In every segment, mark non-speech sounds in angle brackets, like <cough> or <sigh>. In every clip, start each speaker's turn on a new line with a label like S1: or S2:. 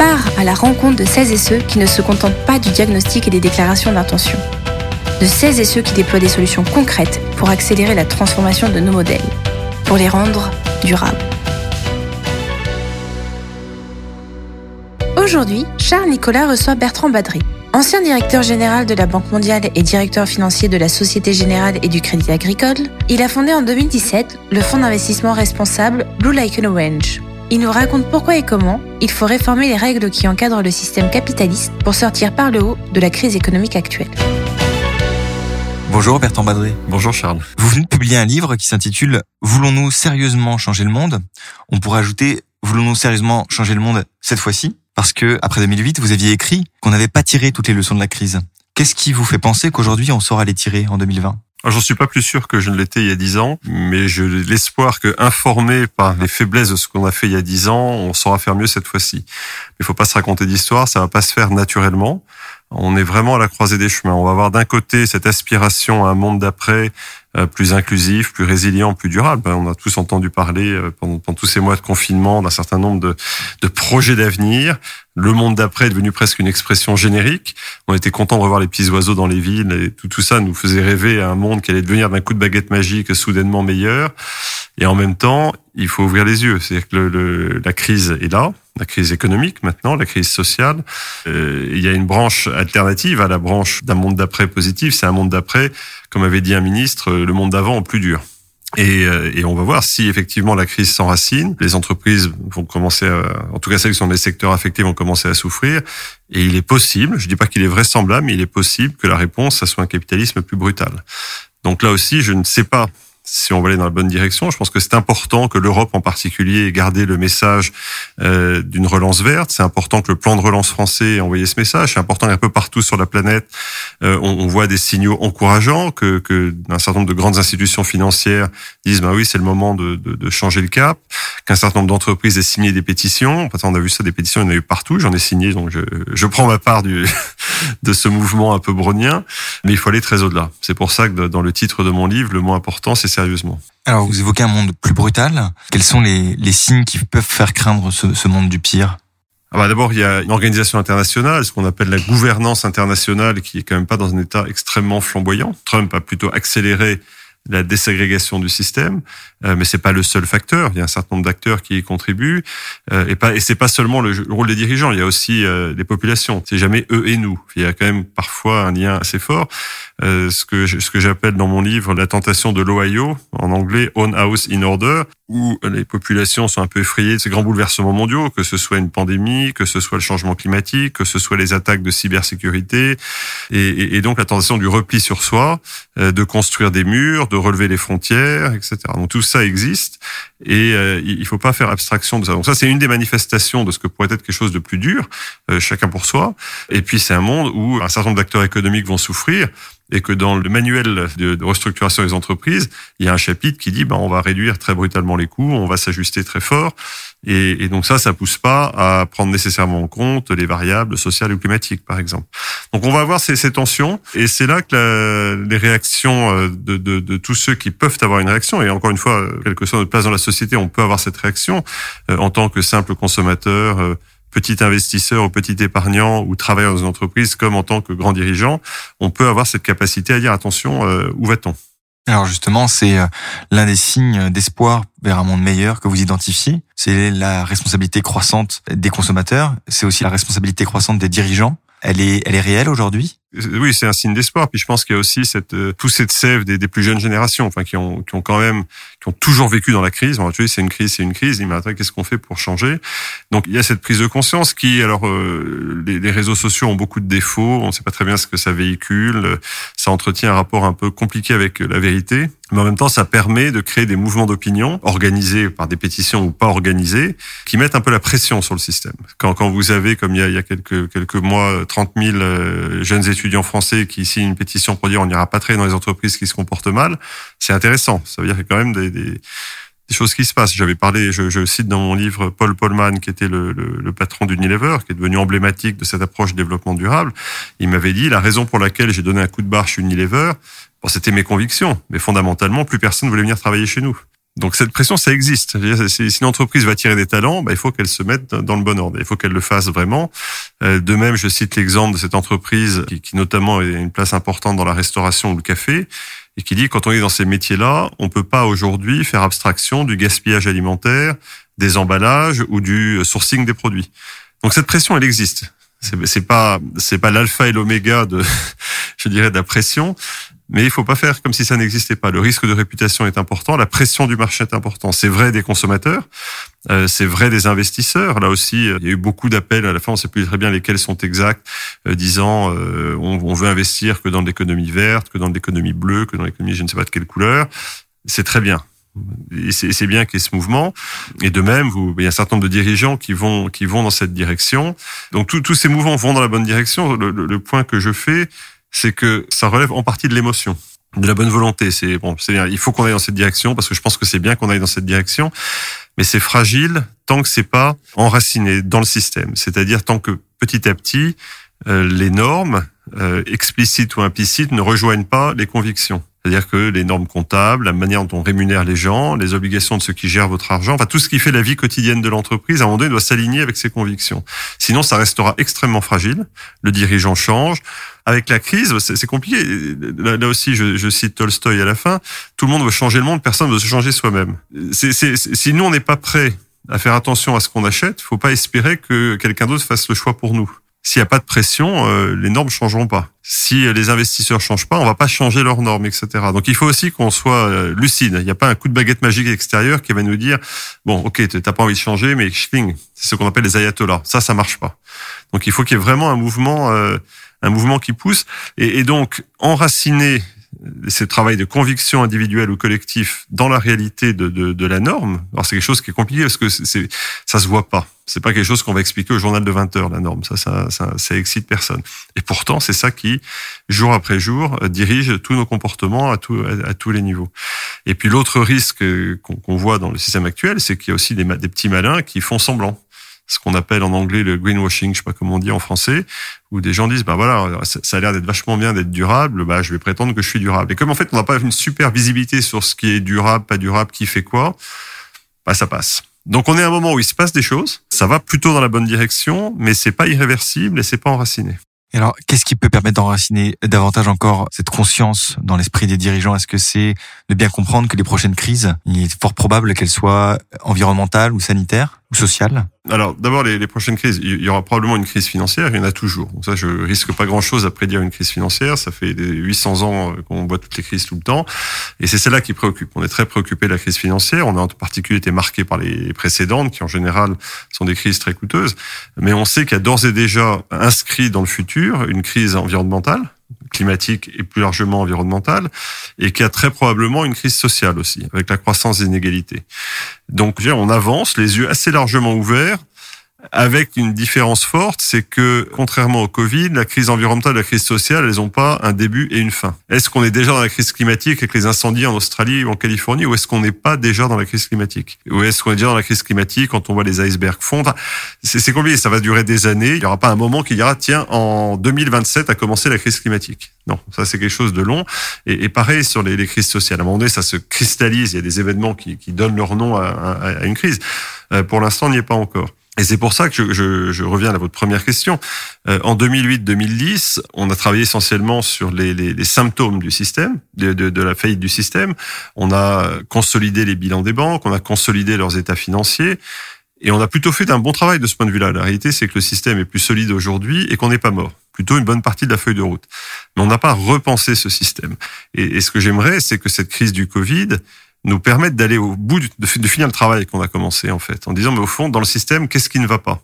S1: part à la rencontre de celles et ceux qui ne se contentent pas du diagnostic et des déclarations d'intention. De celles et ceux qui déploient des solutions concrètes pour accélérer la transformation de nos modèles, pour les rendre durables. Aujourd'hui, Charles Nicolas reçoit Bertrand Badry. Ancien directeur général de la Banque mondiale et directeur financier de la Société générale et du Crédit agricole, il a fondé en 2017 le fonds d'investissement responsable Blue Lichen Orange. Il nous raconte pourquoi et comment il faut réformer les règles qui encadrent le système capitaliste pour sortir par le haut de la crise économique actuelle.
S2: Bonjour Bertrand Badré.
S3: Bonjour Charles.
S2: Vous venez de publier un livre qui s'intitule Voulons-nous sérieusement changer le monde? On pourrait ajouter Voulons-nous sérieusement changer le monde cette fois-ci? Parce que après 2008, vous aviez écrit qu'on n'avait pas tiré toutes les leçons de la crise. Qu'est-ce qui vous fait penser qu'aujourd'hui on saura les tirer en 2020
S3: J'en suis pas plus sûr que je ne l'étais il y a dix ans, mais j'ai l'espoir que, informé par les faiblesses de ce qu'on a fait il y a dix ans, on saura faire mieux cette fois-ci. Il faut pas se raconter d'histoire, ça va pas se faire naturellement. On est vraiment à la croisée des chemins. On va avoir d'un côté cette aspiration à un monde d'après euh, plus inclusif, plus résilient, plus durable. On a tous entendu parler euh, pendant, pendant tous ces mois de confinement d'un certain nombre de, de projets d'avenir. Le monde d'après est devenu presque une expression générique. On était content de revoir les petits oiseaux dans les villes et tout, tout ça nous faisait rêver à un monde qui allait devenir d'un coup de baguette magique soudainement meilleur. Et en même temps, il faut ouvrir les yeux. C'est-à-dire que le, la crise est là, la crise économique maintenant, la crise sociale. Euh, il y a une branche alternative à la branche d'un monde d'après positif. C'est un monde d'après, comme avait dit un ministre, le monde d'avant plus dur. Et, euh, et, on va voir si effectivement la crise s'enracine, les entreprises vont commencer, à, en tout cas celles qui sont des secteurs affectés vont commencer à souffrir. Et il est possible, je dis pas qu'il est vraisemblable, mais il est possible que la réponse, ça soit un capitalisme plus brutal. Donc là aussi, je ne sais pas si on va aller dans la bonne direction. Je pense que c'est important que l'Europe en particulier ait gardé le message euh, d'une relance verte. C'est important que le plan de relance français ait envoyé ce message. C'est important qu'un peu partout sur la planète, euh, on, on, voit des signaux encourageants, que, que un certain nombre de grandes institutions financières disent bah oui, c'est le moment de, de, de, changer le cap, qu'un certain nombre d'entreprises aient signé des pétitions. On a vu ça, des pétitions, il y en a eu partout. J'en ai signé, donc je, je prends ma part du, <laughs> de ce mouvement un peu brownien. Mais il faut aller très au-delà. C'est pour ça que dans le titre de mon livre, le mot important, c'est sérieusement.
S2: Alors, vous évoquez un monde plus brutal. Quels sont les, les signes qui peuvent faire craindre ce, ce monde du pire
S3: ah bah D'abord, il y a une organisation internationale, ce qu'on appelle la gouvernance internationale, qui est quand même pas dans un état extrêmement flamboyant. Trump a plutôt accéléré la désagrégation du système, euh, mais c'est pas le seul facteur. Il y a un certain nombre d'acteurs qui y contribuent, euh, et pas et c'est pas seulement le, rôle des dirigeants. Il y a aussi euh, les populations. C'est jamais eux et nous. Il y a quand même parfois un lien assez fort. Euh, ce que ce que j'appelle dans mon livre la tentation de l'Ohio, en anglais Own House in Order, où les populations sont un peu effrayées de ces grands bouleversements mondiaux, que ce soit une pandémie, que ce soit le changement climatique, que ce soit les attaques de cybersécurité, et, et, et donc la tentation du repli sur soi, euh, de construire des murs, de relever les frontières, etc. Donc tout ça existe et euh, il faut pas faire abstraction de ça. Donc ça c'est une des manifestations de ce que pourrait être quelque chose de plus dur, euh, chacun pour soi. Et puis c'est un monde où un certain nombre d'acteurs économiques vont souffrir et que dans le manuel de, restructuration des entreprises, il y a un chapitre qui dit ben, on va réduire très brutalement les coûts, on va s'ajuster très fort. Et, et, donc ça, ça pousse pas à prendre nécessairement en compte les variables sociales ou climatiques, par exemple. Donc on va avoir ces, ces tensions, et c'est là que la, les réactions euh, de, de, de, tous ceux qui peuvent avoir une réaction, et encore une fois, quelle que soit notre place dans la société, on peut avoir cette réaction euh, en tant que simple consommateur. Euh, petit investisseur ou petit épargnant ou travailleur dans une entreprise comme en tant que grand dirigeant, on peut avoir cette capacité à dire attention, où va-t-on?
S2: Alors justement, c'est euh, l'un des signes d'espoir vers un monde meilleur que vous identifiez. C'est la responsabilité croissante des consommateurs. C'est aussi la responsabilité croissante des dirigeants. Elle est, elle est réelle aujourd'hui
S3: Oui, c'est un signe d'espoir. Puis je pense qu'il y a aussi cette euh, toute cette sève des, des, plus jeunes générations, enfin qui ont qui ont quand même qui ont toujours vécu dans la crise. Bon, tu sais, c'est une crise, c'est une crise. Mais qu'est-ce qu'on fait pour changer? Donc il y a cette prise de conscience qui, alors, euh, les, les, réseaux sociaux ont beaucoup de défauts. On ne sait pas très bien ce que ça véhicule. Ça entretient un rapport un peu compliqué avec la vérité mais en même temps, ça permet de créer des mouvements d'opinion organisés par des pétitions ou pas organisés, qui mettent un peu la pression sur le système. Quand, quand vous avez, comme il y a, il y a quelques, quelques mois, 30 000 euh, jeunes étudiants français qui signent une pétition pour dire on n'ira pas très dans les entreprises qui se comportent mal, c'est intéressant. Ça veut dire qu'il y a quand même des, choses qui se passent. J'avais parlé, je, cite dans mon livre Paul Polman, qui était le, le, le patron d'Unilever, qui est devenu emblématique de cette approche de développement durable. Il m'avait dit la raison pour laquelle j'ai donné un coup de barre chez Unilever, bon, c'était mes convictions, mais fondamentalement, plus personne voulait venir travailler chez nous. Donc cette pression, ça existe. Si une entreprise va tirer des talents, bah, il faut qu'elle se mette dans le bon ordre. Il faut qu'elle le fasse vraiment. Euh, de même, je cite l'exemple de cette entreprise qui, qui notamment a une place importante dans la restauration ou le café et qui dit quand on est dans ces métiers-là, on peut pas aujourd'hui faire abstraction du gaspillage alimentaire, des emballages ou du sourcing des produits. Donc cette pression, elle existe. C'est pas c'est pas l'alpha et l'oméga de <laughs> je dirais de la pression, mais il faut pas faire comme si ça n'existait pas. Le risque de réputation est important, la pression du marché est important. C'est vrai des consommateurs, euh, c'est vrai des investisseurs. Là aussi, il y a eu beaucoup d'appels. À la fin, on ne sait plus très bien lesquels sont exacts, euh, disant euh, on, on, veut investir que dans l'économie verte, que dans l'économie bleue, que dans l'économie je ne sais pas de quelle couleur. C'est très bien. Et c'est bien qu'il y ait ce mouvement. Et de même, vous, il y a un certain nombre de dirigeants qui vont qui vont dans cette direction. Donc tous ces mouvements vont dans la bonne direction. Le, le, le point que je fais, c'est que ça relève en partie de l'émotion de la bonne volonté. C'est bon, c'est il faut qu'on aille dans cette direction parce que je pense que c'est bien qu'on aille dans cette direction, mais c'est fragile tant que c'est pas enraciné dans le système. C'est-à-dire tant que petit à petit euh, les normes euh, explicites ou implicites ne rejoignent pas les convictions. C'est-à-dire que les normes comptables, la manière dont on rémunère les gens, les obligations de ceux qui gèrent votre argent, enfin tout ce qui fait la vie quotidienne de l'entreprise, à un moment donné, doit s'aligner avec ses convictions. Sinon, ça restera extrêmement fragile. Le dirigeant change. Avec la crise, c'est compliqué. Là, aussi, je, cite Tolstoy à la fin. Tout le monde veut changer le monde, personne ne veut se changer soi-même. Si nous, on n'est pas prêt à faire attention à ce qu'on achète, faut pas espérer que quelqu'un d'autre fasse le choix pour nous. S'il n'y a pas de pression, euh, les normes changeront pas. Si les investisseurs changent pas, on va pas changer leurs normes, etc. Donc il faut aussi qu'on soit euh, lucide. Il n'y a pas un coup de baguette magique extérieur qui va nous dire bon, ok, t'as pas envie de changer, mais c'est ce qu'on appelle les ayatollahs. Ça, ça marche pas. Donc il faut qu'il y ait vraiment un mouvement, euh, un mouvement qui pousse. Et, et donc enraciner ce travail de conviction individuelle ou collectif dans la réalité de, de, de la norme. Alors c'est quelque chose qui est compliqué parce que c'est ça se voit pas. C'est pas quelque chose qu'on va expliquer au journal de 20 heures la norme. Ça, ça, ça, ça excite personne. Et pourtant, c'est ça qui, jour après jour, dirige tous nos comportements à, tout, à, tous les niveaux. Et puis l'autre risque qu'on voit dans le système actuel, c'est qu'il y a aussi des, des petits malins qui font semblant ce qu'on appelle en anglais le greenwashing, je sais pas comment on dit en français, où des gens disent bah voilà, ça a l'air d'être vachement bien d'être durable, bah je vais prétendre que je suis durable. Et comme en fait on n'a pas une super visibilité sur ce qui est durable, pas durable, qui fait quoi, bah ça passe. Donc on est à un moment où il se passe des choses, ça va plutôt dans la bonne direction, mais c'est pas irréversible et c'est pas enraciné.
S2: Et alors, qu'est-ce qui peut permettre d'enraciner davantage encore cette conscience dans l'esprit des dirigeants? Est-ce que c'est de bien comprendre que les prochaines crises, il est fort probable qu'elles soient environnementales ou sanitaires? Ou sociale
S3: Alors, d'abord, les, prochaines crises, il y aura probablement une crise financière, il y en a toujours. Donc ça, je risque pas grand-chose à prédire une crise financière. Ça fait des 800 ans qu'on voit toutes les crises tout le temps. Et c'est celle-là qui préoccupe. On est très préoccupé de la crise financière. On a en particulier été marqué par les précédentes, qui en général sont des crises très coûteuses. Mais on sait qu'il y a d'ores et déjà inscrit dans le futur une crise environnementale, climatique et plus largement environnementale, et qui a très probablement une crise sociale aussi, avec la croissance des inégalités. Donc, on avance, les yeux assez largement ouverts, avec une différence forte, c'est que contrairement au Covid, la crise environnementale la crise sociale, elles n'ont pas un début et une fin. Est-ce qu'on est déjà dans la crise climatique avec les incendies en Australie ou en Californie, ou est-ce qu'on n'est pas déjà dans la crise climatique? Ou est-ce qu'on est déjà dans la crise climatique quand on voit les icebergs fondre? C'est compliqué, ça va durer des années. Il n'y aura pas un moment qui dira, tiens, en 2027 a commencé la crise climatique. Non, ça c'est quelque chose de long. Et, pareil sur les, crises sociales. À un moment donné, ça se cristallise. Il y a des événements qui, donnent leur nom à une crise. Euh, pour l'instant, on n'y est pas encore. Et c'est pour ça que je, je, reviens à votre première question. Euh, en 2008-2010, on a travaillé essentiellement sur les, les, les symptômes du système, de, de, de, la faillite du système. On a consolidé les bilans des banques, on a consolidé leurs états financiers. Et on a plutôt fait un bon travail de ce point de vue-là. La réalité, c'est que le système est plus solide aujourd'hui et qu'on n'est pas mort plutôt une bonne partie de la feuille de route. Mais on n'a pas repensé ce système. Et, et ce que j'aimerais, c'est que cette crise du Covid nous permette d'aller au bout, de, de finir le travail qu'on a commencé en fait, en disant mais au fond, dans le système, qu'est-ce qui ne va pas?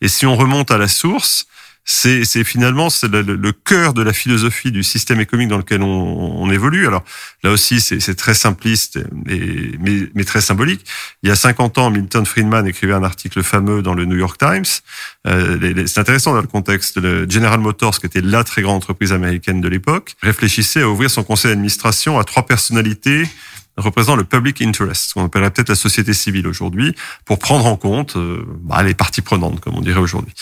S3: Et si on remonte à la source, c'est, finalement c'est le, le, cœur de la philosophie du système économique dans lequel on, on évolue. Alors là aussi, c'est, très simpliste, mais, mais, mais, très symbolique. Il y a 50 ans, Milton Friedman écrivait un article fameux dans le New York Times. Euh, c'est intéressant dans le contexte. Le General Motors, qui était la très grande entreprise américaine de l'époque, réfléchissait à ouvrir son conseil d'administration à trois personnalités représente le public interest, ce qu'on appellerait peut-être la société civile aujourd'hui, pour prendre en compte euh, bah, les parties prenantes, comme on dirait aujourd'hui.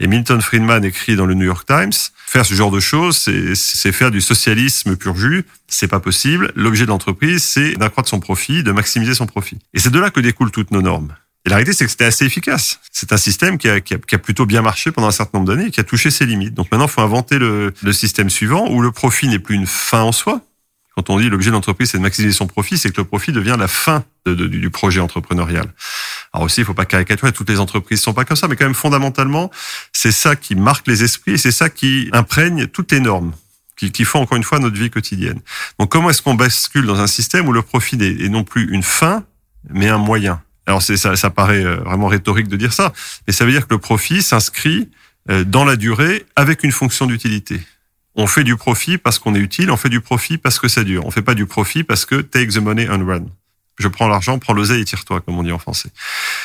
S3: Et Milton Friedman écrit dans le New York Times, faire ce genre de choses, c'est faire du socialisme pur jus, c'est pas possible. L'objet de l'entreprise, c'est d'accroître son profit, de maximiser son profit. Et c'est de là que découlent toutes nos normes. Et la réalité, c'est que c'était assez efficace. C'est un système qui a, qui, a, qui a, plutôt bien marché pendant un certain nombre d'années qui a touché ses limites. Donc maintenant, il faut inventer le, le système suivant où le profit n'est plus une fin en soi, quand on dit l'objet de l'entreprise, c'est de maximiser son profit, c'est que le profit devient la fin du projet entrepreneurial. Alors aussi, il faut pas caricaturer, toutes les entreprises sont pas comme ça, mais quand même fondamentalement, c'est ça qui marque les esprits et c'est ça qui imprègne toutes les normes qui, font encore une fois notre vie quotidienne. Donc comment est-ce qu'on bascule dans un système où le profit est, non plus une fin, mais un moyen? Alors ça, ça paraît euh, vraiment rhétorique de dire ça, mais ça veut dire que le profit s'inscrit euh, dans la durée avec une fonction d'utilité. On fait du profit parce qu'on est utile, on fait du profit parce que ça dure. On fait pas du profit parce que take the money and run je prends l'argent, prends l'oseille et tire-toi, comme on dit en français.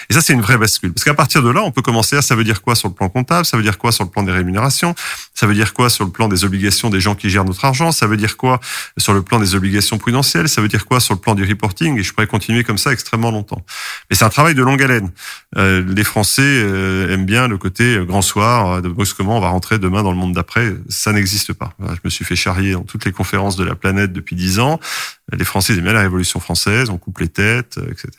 S3: Et ça, c'est une vraie bascule. Parce qu'à partir de là, on peut commencer à, ça veut dire quoi sur le plan comptable, ça veut dire quoi sur le plan des rémunérations, ça veut dire quoi sur le plan des obligations des gens qui gèrent notre argent, ça veut dire quoi sur le plan des obligations prudentielles, ça veut dire quoi sur le plan du reporting, et je pourrais continuer comme ça extrêmement longtemps. Mais c'est un travail de longue haleine. Euh, les Français euh, aiment bien le côté euh, grand soir, de brusquement, on va rentrer demain dans le monde d'après? Ça n'existe pas. Je me suis fait charrier dans toutes les conférences de la planète depuis dix ans. Les Français aiment bien la Révolution française, on coupe les têtes, euh, etc.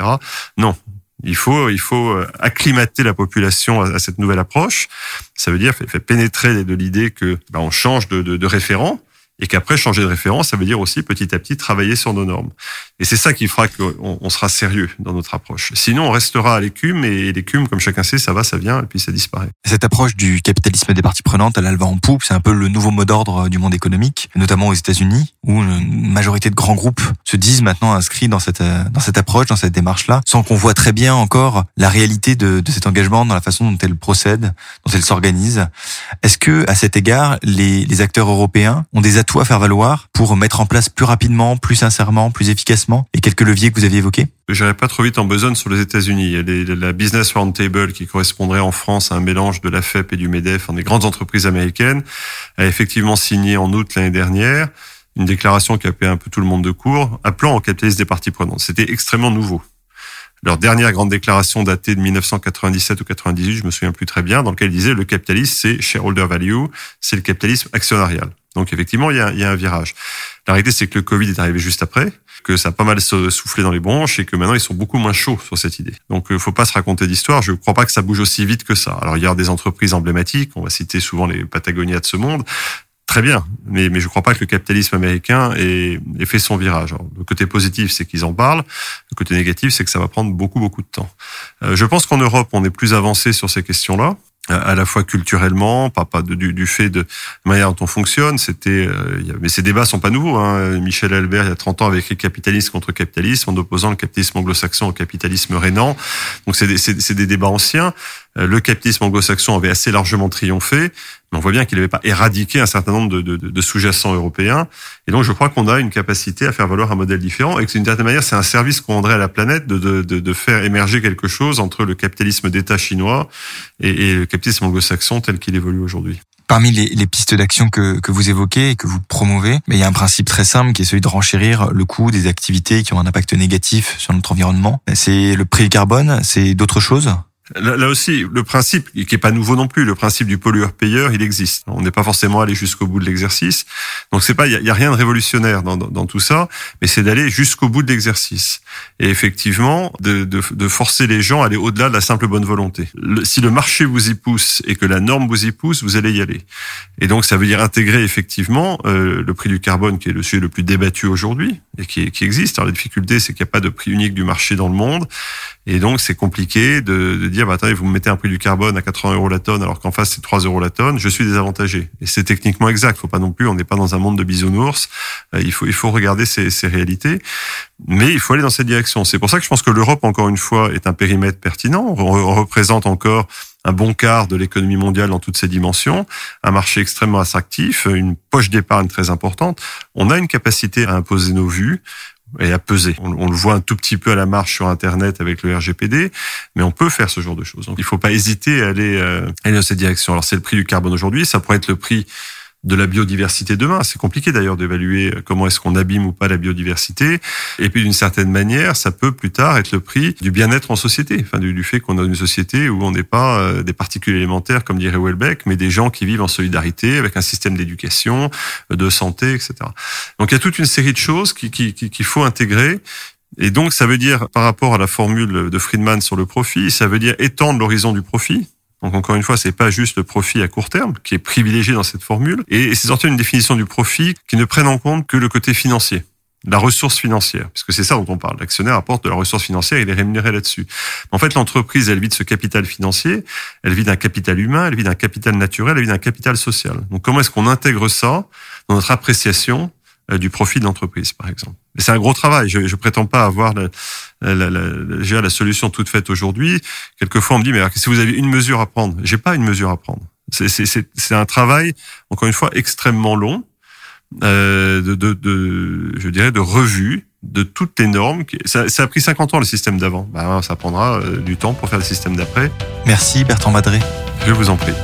S3: Non, il faut, il faut euh, acclimater la population à, cette nouvelle approche. Ça veut dire faire pénétrer de l'idée que bah, on change de, de, de référent et qu'après changer de référence, ça veut dire aussi petit à petit travailler sur nos normes. Et c'est ça qui fera qu'on on sera sérieux dans notre approche. Sinon, on restera à l'écume et l'écume, comme chacun sait, ça va, ça vient et puis ça disparaît.
S2: Cette approche du capitalisme des parties prenantes, elle, elle va en poupe. C'est un peu le nouveau mot d'ordre du monde économique, notamment aux États-Unis, où une majorité de grands groupes se disent maintenant inscrits dans cette dans cette approche, dans cette démarche-là, sans qu'on voit très bien encore la réalité de, de cet engagement dans la façon dont elle procède, dont elle s'organise. Est-ce que, à cet égard, les, les acteurs européens ont des atouts à faire valoir pour mettre en place plus rapidement, plus sincèrement, plus efficacement et quelques leviers que vous aviez évoqués?
S3: Je n'irai pas trop vite en besogne sur les États-Unis. Il y a la Business Roundtable qui correspondrait en France à un mélange de la FEP et du MEDEF, en des grandes entreprises américaines, a effectivement signé en août l'année dernière une déclaration qui a payé un peu tout le monde de court, appelant au capitalisme des parties prenantes. C'était extrêmement nouveau. Leur dernière grande déclaration datée de 1997 ou 98, je me souviens plus très bien, dans lequel ils disaient le capitalisme c'est shareholder value, c'est le capitalisme actionnarial. Donc effectivement, il y a, il y a un virage. La réalité, c'est que le Covid est arrivé juste après, que ça a pas mal soufflé dans les branches et que maintenant ils sont beaucoup moins chauds sur cette idée. Donc, euh, faut pas se raconter d'histoire. Je ne crois pas que ça bouge aussi vite que ça. Alors, il y a des entreprises emblématiques. On va citer souvent les Patagonia de ce monde. Très bien, mais, mais je ne crois pas que le capitalisme américain ait, ait fait son virage. Le côté positif, c'est qu'ils en parlent. Le côté négatif, c'est que ça va prendre beaucoup, beaucoup de temps. Euh, je pense qu'en Europe, on est plus avancé sur ces questions-là à la fois culturellement, pas, pas du, du, fait de la manière dont on fonctionne. C'était, euh, mais ces débats sont pas nouveaux. Hein. Michel Albert, il y a 30 ans, avait écrit Capitalisme contre capitalisme en opposant le capitalisme anglo-saxon au capitalisme rénan. Donc c'est des, des, débats anciens. Euh, le capitalisme anglo-saxon avait assez largement triomphé, mais on voit bien qu'il n'avait pas éradiqué un certain nombre de, sous-jacents européens. Et donc, je crois qu'on a une capacité à faire valoir un modèle différent et que d'une certaine manière, c'est un service qu'on rendrait à la planète de, faire émerger quelque chose entre le capitalisme d'État chinois et, le capitalisme anglo-saxon tel qu'il évolue aujourd'hui.
S2: Parmi les, pistes d'action que, vous évoquez et que vous promouvez, il y a un principe très simple qui est celui de renchérir le coût des activités qui ont un impact négatif sur notre environnement. C'est le prix du carbone, c'est d'autres choses
S3: Là, aussi, le principe, qui est pas nouveau non plus, le principe du pollueur-payeur, il existe. On n'est pas forcément allé jusqu'au bout de l'exercice. Donc c'est pas, il y, a, rien de révolutionnaire dans, dans, tout ça, mais c'est d'aller jusqu'au bout de l'exercice. Et effectivement, de, de, de, forcer les gens à aller au-delà de la simple bonne volonté. si le marché vous y pousse et que la norme vous y pousse, vous allez y aller. Et donc ça veut dire intégrer effectivement euh, le prix du carbone, qui est le sujet le plus débattu aujourd'hui et qui, qui existe. Alors la difficulté, c'est qu'il n'y a pas de prix unique du marché dans le monde, et donc c'est compliqué de, de dire bah, attendez, vous me mettez un prix du carbone à 80 euros la tonne alors qu'en face c'est 3 euros la tonne, je suis désavantagé. Et c'est techniquement exact. Faut pas non plus, on n'est pas dans un monde de bisounours. Euh, il faut il faut regarder ces réalités, mais il faut aller dans cette direction. C'est pour ça que je pense que l'Europe encore une fois est un périmètre pertinent. On représente encore un bon quart de l'économie mondiale dans toutes ses dimensions, un marché extrêmement attractif, une poche d'épargne très importante. On a une capacité à imposer nos vues et à peser. On, le voit un tout petit peu à la marche sur Internet avec le RGPD, mais on peut faire ce genre de choses. Il ne faut pas hésiter à aller, euh, aller dans cette direction. Alors, c'est le prix du carbone aujourd'hui, ça pourrait être le prix de la biodiversité demain. C'est compliqué d'ailleurs d'évaluer comment est-ce qu'on abîme ou pas la biodiversité. Et puis d'une certaine manière, ça peut plus tard être le prix du bien-être en société, enfin du, fait qu'on a une société où on n'est pas euh, des particules élémentaires comme dirait Welbeck, mais des gens qui vivent en solidarité avec un système d'éducation, de santé, etc. Donc il y a toute une série de choses qu'il qui, qui, faut intégrer. Et donc, ça veut dire, par rapport à la formule de Friedman sur le profit, ça veut dire étendre l'horizon du profit, donc encore une fois, c'est pas juste le profit à court terme qui est privilégié dans cette formule, et c'est sorti une définition du profit qui ne prenne en compte que le côté financier, la ressource financière, puisque c'est ça dont on parle. L'actionnaire apporte de la ressource financière, il est rémunéré là-dessus. En fait, l'entreprise, elle vit de ce capital financier, elle vit d'un capital humain, elle vit d'un capital naturel, elle vit d'un capital social. Donc comment est-ce qu'on intègre ça dans notre appréciation euh, du profit de l'entreprise, par exemple? C'est un gros travail. Je, je prétends pas avoir la, la, la, la solution toute faite aujourd'hui. Quelquefois, on me dit, mais si vous avez une mesure à prendre, j'ai pas une mesure à prendre. C'est un travail, encore une fois, extrêmement long, euh, de, de, de, je dirais, de revue de toutes les normes. Ça, ça a pris 50 ans le système d'avant. Bah, ça prendra euh, du temps pour faire le système d'après.
S2: Merci Bertrand Madré.
S3: Je vous en prie.